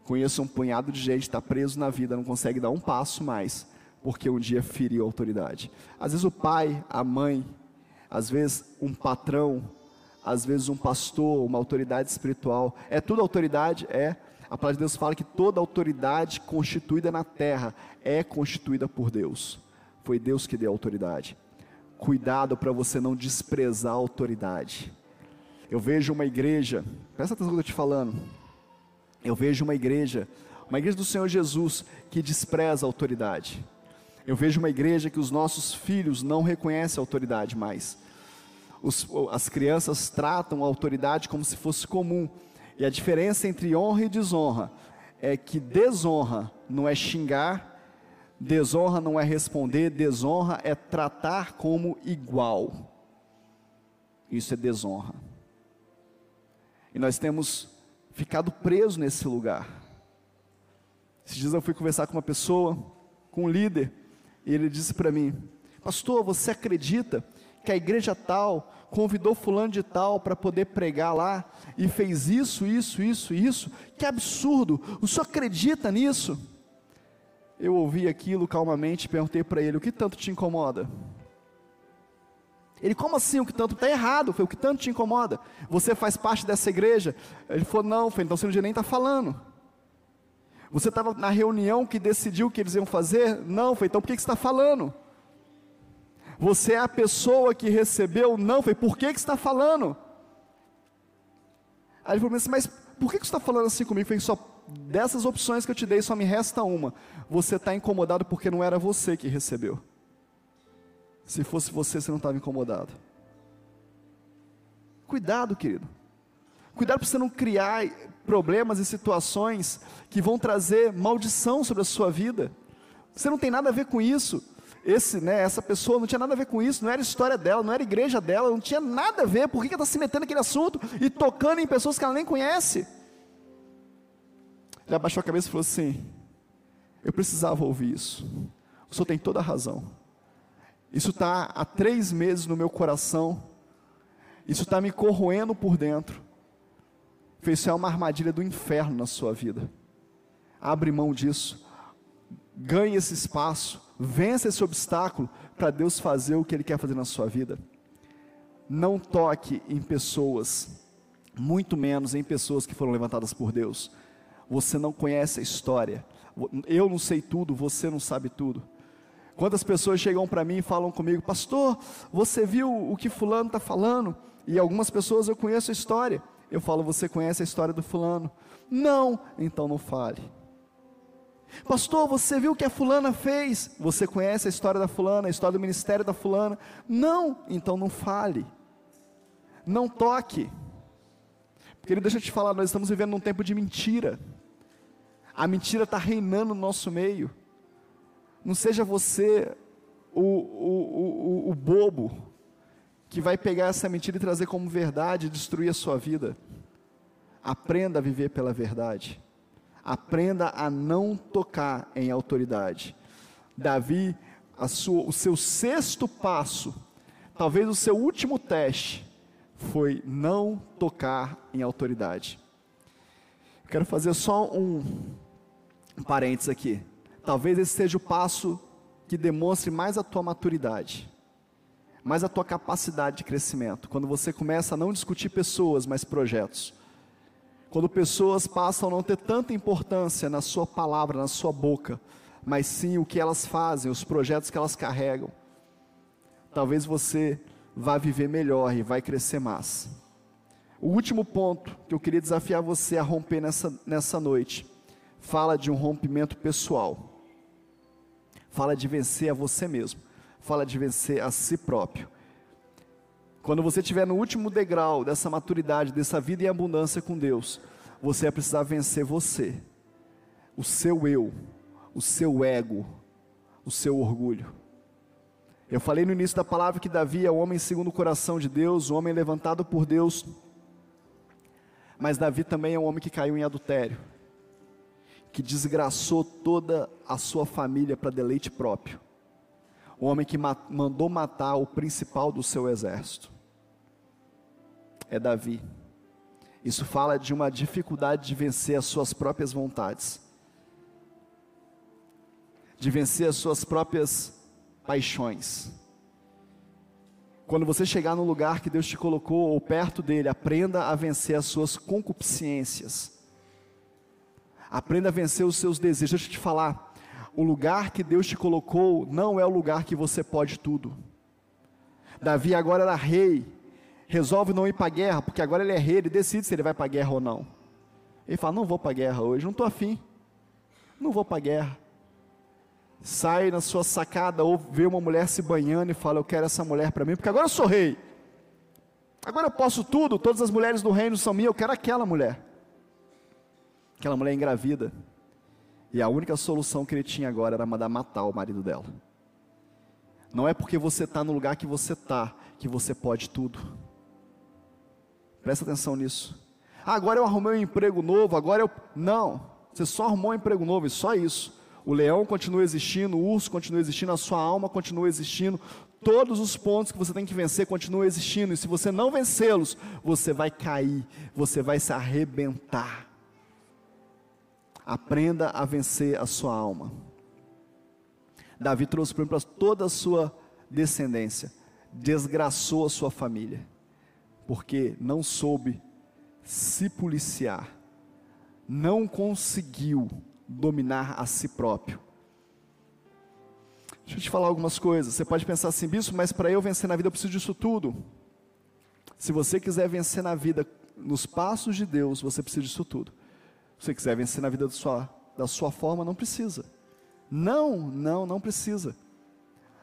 Conheço um punhado de gente que está preso na vida, não consegue dar um passo mais, porque um dia feriu a autoridade. Às vezes o pai, a mãe, às vezes um patrão, às vezes um pastor, uma autoridade espiritual. É tudo autoridade? É. A palavra de Deus fala que toda autoridade constituída na terra é constituída por Deus. Foi Deus que deu a autoridade. Cuidado para você não desprezar a autoridade. Eu vejo uma igreja, presta atenção no que eu estou te falando. Eu vejo uma igreja, uma igreja do Senhor Jesus, que despreza a autoridade. Eu vejo uma igreja que os nossos filhos não reconhecem a autoridade mais. Os, as crianças tratam a autoridade como se fosse comum. E a diferença entre honra e desonra é que desonra não é xingar, Desonra não é responder, desonra é tratar como igual. Isso é desonra. E nós temos ficado presos nesse lugar. Esses dias eu fui conversar com uma pessoa, com um líder, e ele disse para mim: Pastor, você acredita que a igreja tal convidou fulano de tal para poder pregar lá e fez isso, isso, isso, isso. Que absurdo! O senhor acredita nisso? Eu ouvi aquilo calmamente e perguntei para ele: o que tanto te incomoda? Ele, como assim? O que tanto está errado? Foi o que tanto te incomoda? Você faz parte dessa igreja? Ele falou: não, foi, então você não nem está falando. Você estava na reunião que decidiu o que eles iam fazer? Não, foi, então por que, que você está falando? Você é a pessoa que recebeu? Não, foi, por que, que você está falando? Aí ele falou mas por que, que você está falando assim comigo? Foi, só dessas opções que eu te dei, só me resta uma. Você está incomodado porque não era você que recebeu. Se fosse você, você não estava incomodado. Cuidado, querido. Cuidado para você não criar problemas e situações que vão trazer maldição sobre a sua vida. Você não tem nada a ver com isso. Esse, né, essa pessoa não tinha nada a ver com isso, não era história dela, não era igreja dela, não tinha nada a ver. Por que ela está se metendo naquele assunto e tocando em pessoas que ela nem conhece? Ele abaixou a cabeça e falou assim: Eu precisava ouvir isso. O senhor tem toda a razão. Isso está há três meses no meu coração. Isso está me corroendo por dentro. Isso é uma armadilha do inferno na sua vida. Abre mão disso. Ganhe esse espaço. Vença esse obstáculo para Deus fazer o que Ele quer fazer na sua vida. Não toque em pessoas, muito menos em pessoas que foram levantadas por Deus. Você não conhece a história. Eu não sei tudo, você não sabe tudo. Quantas pessoas chegam para mim e falam comigo, pastor, você viu o que fulano está falando? E algumas pessoas eu conheço a história. Eu falo, você conhece a história do fulano? Não, então não fale. Pastor, você viu o que a fulana fez? Você conhece a história da fulana, a história do ministério da fulana? Não, então não fale. Não toque. Ele deixa eu te falar, nós estamos vivendo num tempo de mentira. A mentira está reinando no nosso meio. Não seja você o, o, o, o bobo que vai pegar essa mentira e trazer como verdade e destruir a sua vida. Aprenda a viver pela verdade. Aprenda a não tocar em autoridade. Davi, sua, o seu sexto passo, talvez o seu último teste, foi não tocar em autoridade. Quero fazer só um, um parênteses aqui. Talvez esse seja o passo que demonstre mais a tua maturidade, mais a tua capacidade de crescimento. Quando você começa a não discutir pessoas, mas projetos. Quando pessoas passam a não ter tanta importância na sua palavra, na sua boca, mas sim o que elas fazem, os projetos que elas carregam. Talvez você vá viver melhor e vai crescer mais. O último ponto que eu queria desafiar você a romper nessa, nessa noite fala de um rompimento pessoal fala de vencer a você mesmo, fala de vencer a si próprio. Quando você estiver no último degrau dessa maturidade, dessa vida em abundância com Deus, você vai precisar vencer você, o seu eu, o seu ego, o seu orgulho. Eu falei no início da palavra que Davi é o homem segundo o coração de Deus, o homem levantado por Deus, mas Davi também é um homem que caiu em adultério que desgraçou toda a sua família para deleite próprio. O homem que ma mandou matar o principal do seu exército. É Davi. Isso fala de uma dificuldade de vencer as suas próprias vontades, de vencer as suas próprias paixões. Quando você chegar no lugar que Deus te colocou ou perto dele, aprenda a vencer as suas concupiscências Aprenda a vencer os seus desejos. Deixa eu te falar. O lugar que Deus te colocou não é o lugar que você pode tudo. Davi agora era rei. Resolve não ir para a guerra, porque agora ele é rei, ele decide se ele vai para a guerra ou não. Ele fala: Não vou para a guerra hoje, não estou afim. Não vou para a guerra. Sai na sua sacada ou vê uma mulher se banhando e fala: Eu quero essa mulher para mim, porque agora eu sou rei. Agora eu posso tudo, todas as mulheres do reino são minhas, eu quero aquela mulher. Aquela mulher engravida. E a única solução que ele tinha agora era mandar matar o marido dela. Não é porque você está no lugar que você está que você pode tudo. Presta atenção nisso. Ah, agora eu arrumei um emprego novo, agora eu. Não, você só arrumou um emprego novo e só isso. O leão continua existindo, o urso continua existindo, a sua alma continua existindo, Todos os pontos que você tem que vencer continuam existindo, e se você não vencê-los, você vai cair, você vai se arrebentar. Aprenda a vencer a sua alma. Davi trouxe para toda a sua descendência, desgraçou a sua família, porque não soube se policiar, não conseguiu dominar a si próprio. Deixa eu te falar algumas coisas. Você pode pensar assim, bispo, mas para eu vencer na vida eu preciso disso tudo. Se você quiser vencer na vida nos passos de Deus, você precisa disso tudo. Se você quiser vencer na vida da sua, da sua forma, não precisa. Não, não, não precisa.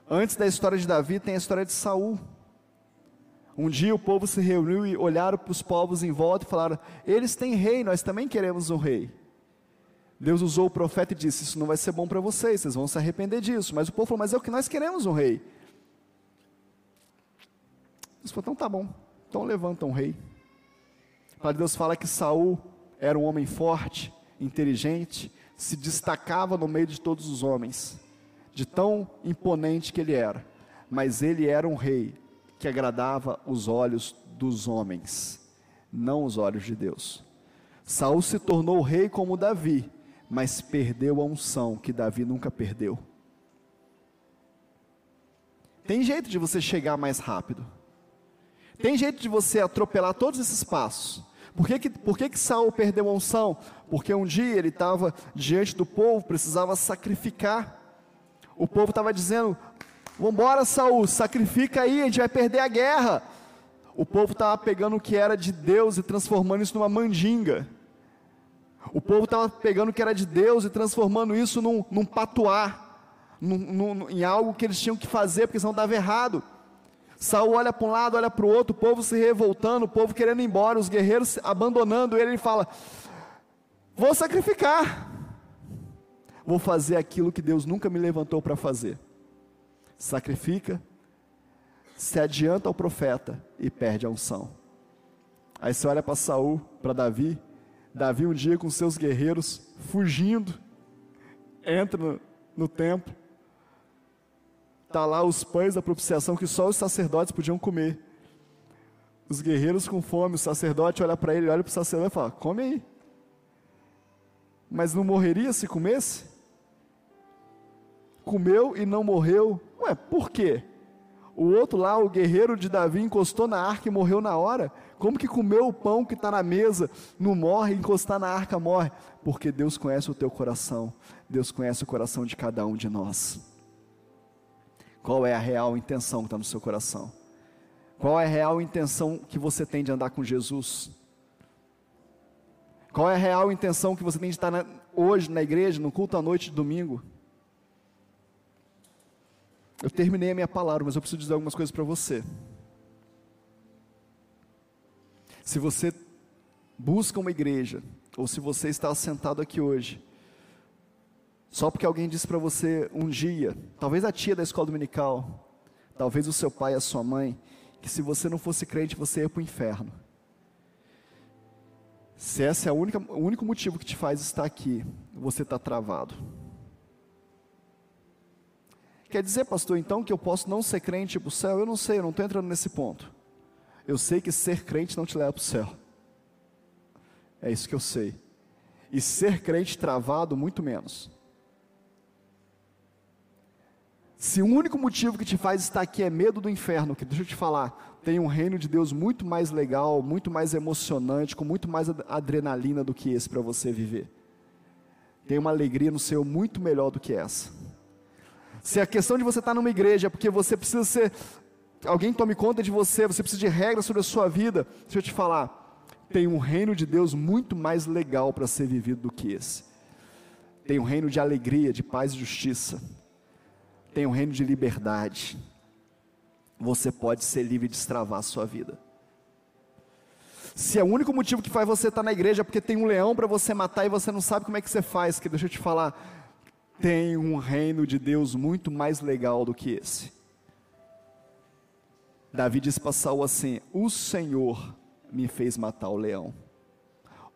Antes da história de Davi tem a história de Saul. Um dia o povo se reuniu e olharam para os povos em volta e falaram: Eles têm rei, nós também queremos um rei. Deus usou o profeta e disse: Isso não vai ser bom para vocês, vocês vão se arrepender disso. Mas o povo falou: Mas é o que nós queremos um rei. Deus falou: Então tá bom, então levanta um rei. A Deus fala que Saul era um homem forte, inteligente, se destacava no meio de todos os homens, de tão imponente que ele era. Mas ele era um rei que agradava os olhos dos homens, não os olhos de Deus. Saul se tornou rei como Davi, mas perdeu a unção que Davi nunca perdeu. Tem jeito de você chegar mais rápido. Tem jeito de você atropelar todos esses passos. Por que, que, por que, que Saul perdeu a unção? Porque um dia ele estava diante do povo, precisava sacrificar. O povo estava dizendo: Vambora, Saul, sacrifica aí, a gente vai perder a guerra. O povo estava pegando o que era de Deus e transformando isso numa mandinga. O povo estava pegando o que era de Deus e transformando isso num, num patuá, num, num, em algo que eles tinham que fazer, porque senão dava errado. Saul olha para um lado, olha para o outro, o povo se revoltando, o povo querendo ir embora, os guerreiros abandonando ele, ele fala: Vou sacrificar, vou fazer aquilo que Deus nunca me levantou para fazer. Sacrifica, se adianta ao profeta e perde a unção. Aí você olha para Saul, para Davi, Davi um dia com seus guerreiros fugindo, entra no, no templo, tá lá os pães da propiciação que só os sacerdotes podiam comer. Os guerreiros com fome, o sacerdote olha para ele, olha para o sacerdote e fala: Come aí. Mas não morreria se comesse? Comeu e não morreu. Ué, por quê? O outro lá, o guerreiro de Davi, encostou na arca e morreu na hora. Como que comeu o pão que está na mesa não morre, encostar na arca morre? Porque Deus conhece o teu coração, Deus conhece o coração de cada um de nós. Qual é a real intenção que está no seu coração? Qual é a real intenção que você tem de andar com Jesus? Qual é a real intenção que você tem de estar na, hoje na igreja, no culto à noite de domingo? Eu terminei a minha palavra, mas eu preciso dizer algumas coisas para você. Se você busca uma igreja, ou se você está sentado aqui hoje, só porque alguém disse para você um dia, talvez a tia da escola dominical, talvez o seu pai, a sua mãe, que se você não fosse crente você ia para o inferno. Se esse é única, o único motivo que te faz estar aqui, você está travado. Quer dizer, pastor, então que eu posso não ser crente para o céu? Eu não sei, eu não estou entrando nesse ponto. Eu sei que ser crente não te leva para o céu. É isso que eu sei. E ser crente travado, muito menos. Se o único motivo que te faz estar aqui é medo do inferno, que deixa eu te falar, tem um reino de Deus muito mais legal, muito mais emocionante, com muito mais adrenalina do que esse para você viver. Tem uma alegria no Senhor muito melhor do que essa. Se a questão de você estar numa igreja é porque você precisa ser, alguém tome conta de você, você precisa de regras sobre a sua vida, deixa eu te falar, tem um reino de Deus muito mais legal para ser vivido do que esse. Tem um reino de alegria, de paz e justiça. Tem um reino de liberdade. Você pode ser livre e destravar a sua vida. Se é o único motivo que faz você estar na igreja é porque tem um leão para você matar e você não sabe como é que você faz, que deixa eu te falar, tem um reino de Deus muito mais legal do que esse. Davi disse para Saul assim: O Senhor me fez matar o leão,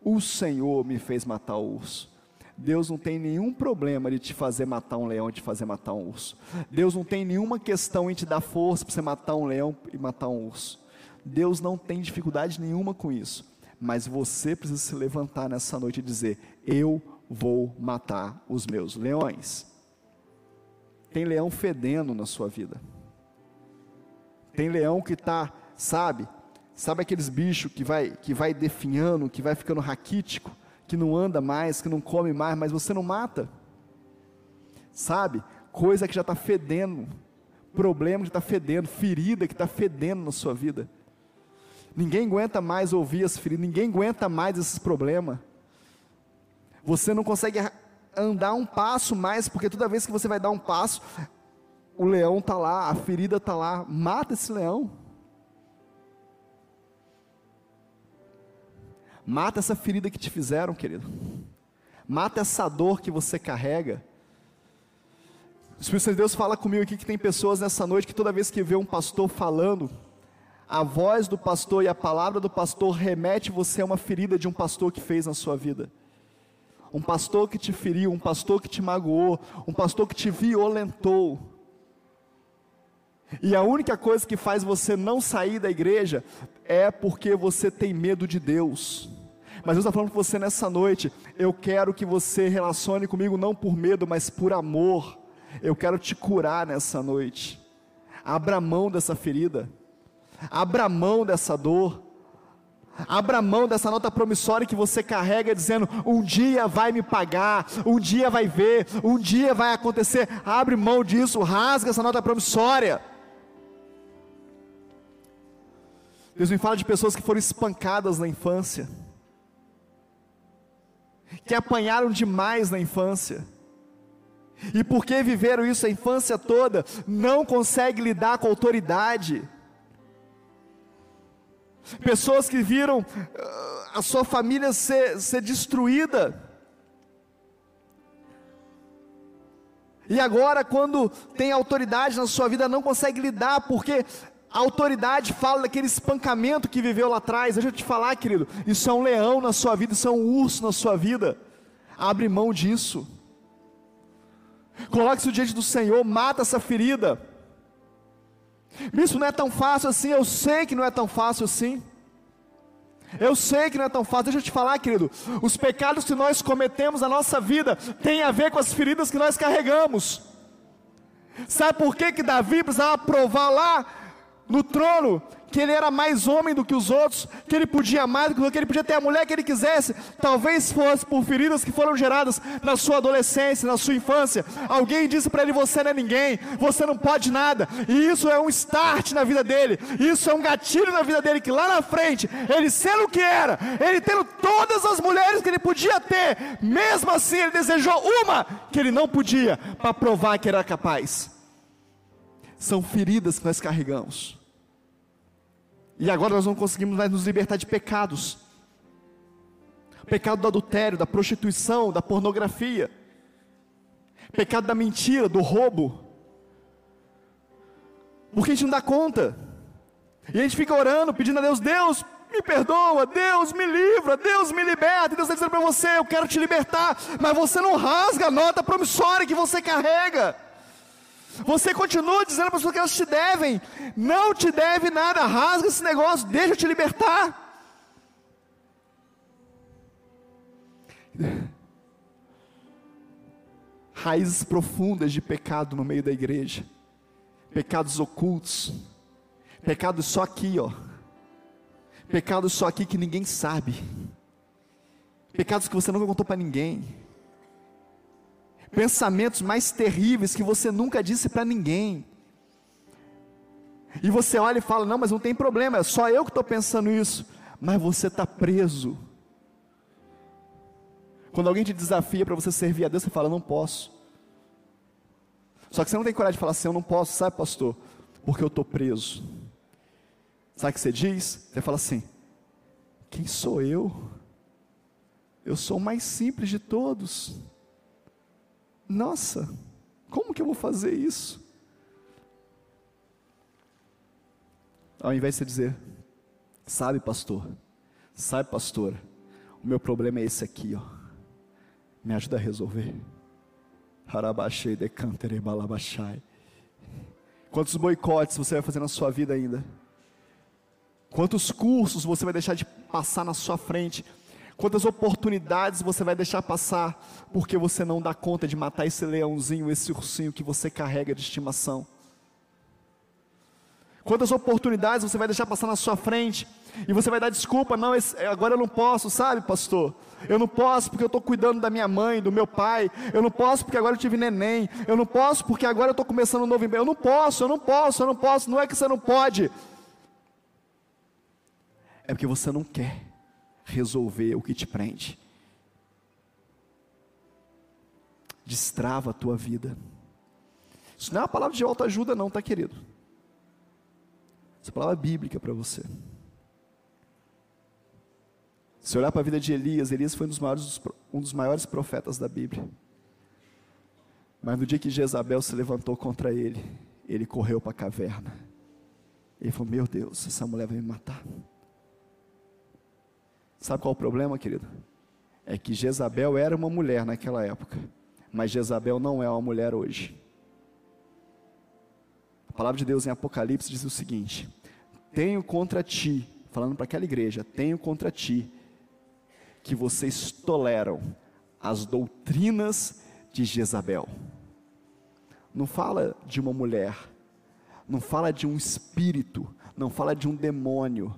o Senhor me fez matar o urso. Deus não tem nenhum problema de te fazer matar um leão e te fazer matar um urso. Deus não tem nenhuma questão em te dar força para você matar um leão e matar um urso. Deus não tem dificuldade nenhuma com isso. Mas você precisa se levantar nessa noite e dizer: Eu vou matar os meus leões. Tem leão fedendo na sua vida. Tem leão que está, sabe, sabe aqueles bichos que vai, que vai definhando, que vai ficando raquítico, que não anda mais, que não come mais, mas você não mata. Sabe, coisa que já está fedendo, problema que está fedendo, ferida que está fedendo na sua vida. Ninguém aguenta mais ouvir as feridas, ninguém aguenta mais esses problemas. Você não consegue andar um passo mais, porque toda vez que você vai dar um passo, o leão está lá, a ferida está lá, mata esse leão. Mata essa ferida que te fizeram, querido. Mata essa dor que você carrega. O Espírito Santo de Deus fala comigo aqui que tem pessoas nessa noite que toda vez que vê um pastor falando, a voz do pastor e a palavra do pastor remete você a uma ferida de um pastor que fez na sua vida. Um pastor que te feriu, um pastor que te magoou, um pastor que te violentou. E a única coisa que faz você não sair da igreja é porque você tem medo de Deus. Mas Deus está falando com você nessa noite. Eu quero que você relacione comigo não por medo, mas por amor. Eu quero te curar nessa noite. Abra mão dessa ferida. Abra mão dessa dor. Abra mão dessa nota promissória que você carrega, dizendo: um dia vai me pagar, um dia vai ver, um dia vai acontecer. Abre mão disso, rasga essa nota promissória. Deus me fala de pessoas que foram espancadas na infância, que apanharam demais na infância, e porque viveram isso a infância toda, não consegue lidar com autoridade. Pessoas que viram uh, a sua família ser, ser destruída. E agora, quando tem autoridade na sua vida, não consegue lidar, porque a autoridade fala daquele espancamento que viveu lá atrás. Deixa eu te falar, querido, isso é um leão na sua vida, isso é um urso na sua vida. Abre mão disso. Coloque-se diante do Senhor, mata essa ferida. Isso não é tão fácil assim, eu sei que não é tão fácil assim. Eu sei que não é tão fácil, deixa eu te falar, querido. Os pecados que nós cometemos na nossa vida têm a ver com as feridas que nós carregamos. Sabe por que, que Davi precisava provar lá no trono, que ele era mais homem do que os outros, que ele podia mais do que ele podia ter a mulher que ele quisesse, talvez fosse por feridas que foram geradas na sua adolescência, na sua infância. Alguém disse para ele: Você não é ninguém, você não pode nada, e isso é um start na vida dele, isso é um gatilho na vida dele, que lá na frente, ele sendo o que era, ele tendo todas as mulheres que ele podia ter, mesmo assim ele desejou uma que ele não podia, para provar que era capaz são feridas que nós carregamos. E agora nós não conseguimos mais nos libertar de pecados. Pecado do adultério, da prostituição, da pornografia. Pecado da mentira, do roubo. Porque a gente não dá conta. E a gente fica orando, pedindo a Deus, Deus, me perdoa, Deus me livra, Deus me liberta. Deus está dizendo para você, eu quero te libertar, mas você não rasga a nota promissória que você carrega. Você continua dizendo para as pessoas que elas te devem. Não te deve nada. Rasga esse negócio, deixa eu te libertar. Raízes profundas de pecado no meio da igreja. Pecados ocultos. Pecados só aqui, ó. Pecados só aqui que ninguém sabe. Pecados que você nunca contou para ninguém pensamentos mais terríveis que você nunca disse para ninguém. E você olha e fala: Não, mas não tem problema, é só eu que estou pensando isso. Mas você está preso. Quando alguém te desafia para você servir a Deus, você fala: Não posso. Só que você não tem coragem de falar assim: Eu não posso, sabe, pastor? Porque eu estou preso. Sabe o que você diz? Você fala assim: Quem sou eu? Eu sou o mais simples de todos. Nossa, como que eu vou fazer isso? Ao invés de você dizer, sabe, pastor, sabe, pastora, o meu problema é esse aqui, ó. Me ajuda a resolver. Harabachei balabachai. Quantos boicotes você vai fazer na sua vida ainda? Quantos cursos você vai deixar de passar na sua frente? Quantas oportunidades você vai deixar passar porque você não dá conta de matar esse leãozinho, esse ursinho que você carrega de estimação? Quantas oportunidades você vai deixar passar na sua frente e você vai dar desculpa, não, agora eu não posso, sabe, pastor? Eu não posso porque eu estou cuidando da minha mãe, do meu pai. Eu não posso porque agora eu tive neném. Eu não posso porque agora eu estou começando um novo emprego. Eu não posso, eu não posso, eu não posso. Não é que você não pode. É porque você não quer resolver o que te prende. Destrava a tua vida. Isso não é uma palavra de autoajuda, não, tá, querido? Palavra é bíblica para você. Se olhar para a vida de Elias, Elias foi um dos, maiores, um dos maiores profetas da Bíblia. Mas no dia que Jezabel se levantou contra ele, ele correu para a caverna. Ele falou: Meu Deus, essa mulher vai me matar. Sabe qual é o problema, querido? É que Jezabel era uma mulher naquela época, mas Jezabel não é uma mulher hoje. A palavra de Deus em Apocalipse diz o seguinte: Tenho contra ti, falando para aquela igreja, tenho contra ti que vocês toleram as doutrinas de Jezabel. Não fala de uma mulher, não fala de um espírito, não fala de um demônio,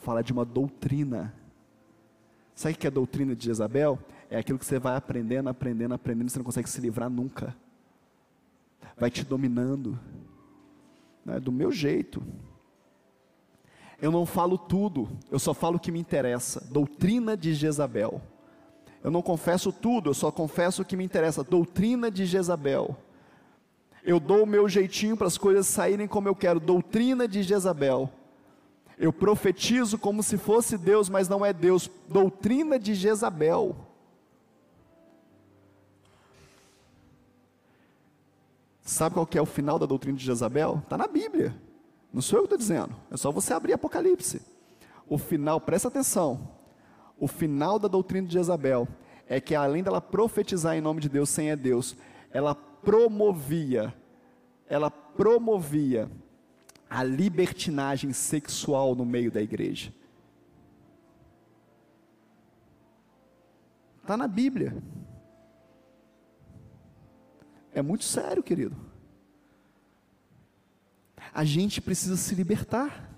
fala de uma doutrina. Sabe o que é a doutrina de Jezabel? É aquilo que você vai aprendendo, aprendendo, aprendendo, você não consegue se livrar nunca. Vai te dominando. Não é do meu jeito. Eu não falo tudo, eu só falo o que me interessa. Doutrina de Jezabel. Eu não confesso tudo, eu só confesso o que me interessa. Doutrina de Jezabel. Eu dou o meu jeitinho para as coisas saírem como eu quero. Doutrina de Jezabel. Eu profetizo como se fosse Deus, mas não é Deus. Doutrina de Jezabel. Sabe qual é o final da doutrina de Jezabel? Está na Bíblia. Não sou eu que estou dizendo, é só você abrir Apocalipse. O final, presta atenção, o final da doutrina de Jezabel é que além dela profetizar em nome de Deus sem é Deus, ela promovia, ela promovia a libertinagem sexual no meio da igreja. Está na Bíblia. É muito sério, querido a gente precisa se libertar,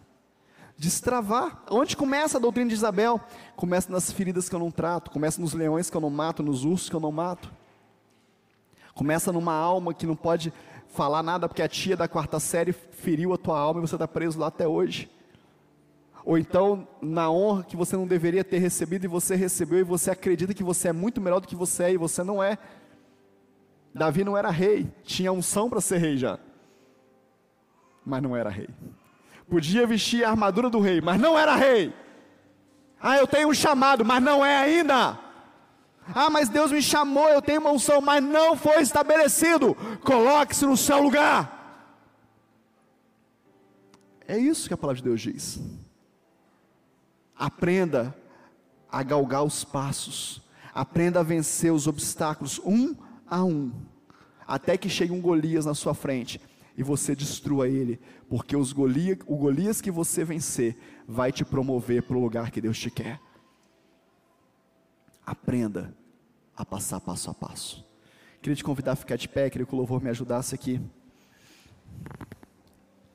destravar. Onde começa a doutrina de Isabel? Começa nas feridas que eu não trato, começa nos leões que eu não mato, nos ursos que eu não mato. Começa numa alma que não pode falar nada porque a tia da quarta série feriu a tua alma e você está preso lá até hoje. Ou então na honra que você não deveria ter recebido e você recebeu e você acredita que você é muito melhor do que você é e você não é. Davi não era rei, tinha unção para ser rei já mas não era rei. Podia vestir a armadura do rei, mas não era rei. Ah, eu tenho um chamado, mas não é ainda. Ah, mas Deus me chamou, eu tenho uma unção, mas não foi estabelecido. Coloque-se no seu lugar. É isso que a palavra de Deus diz. Aprenda a galgar os passos. Aprenda a vencer os obstáculos um a um. Até que chegue um Golias na sua frente e você destrua ele, porque Golias, o Golias que você vencer vai te promover para o lugar que Deus te quer. Aprenda a passar passo a passo. Queria te convidar a ficar de pé, queria que o louvor me ajudasse aqui.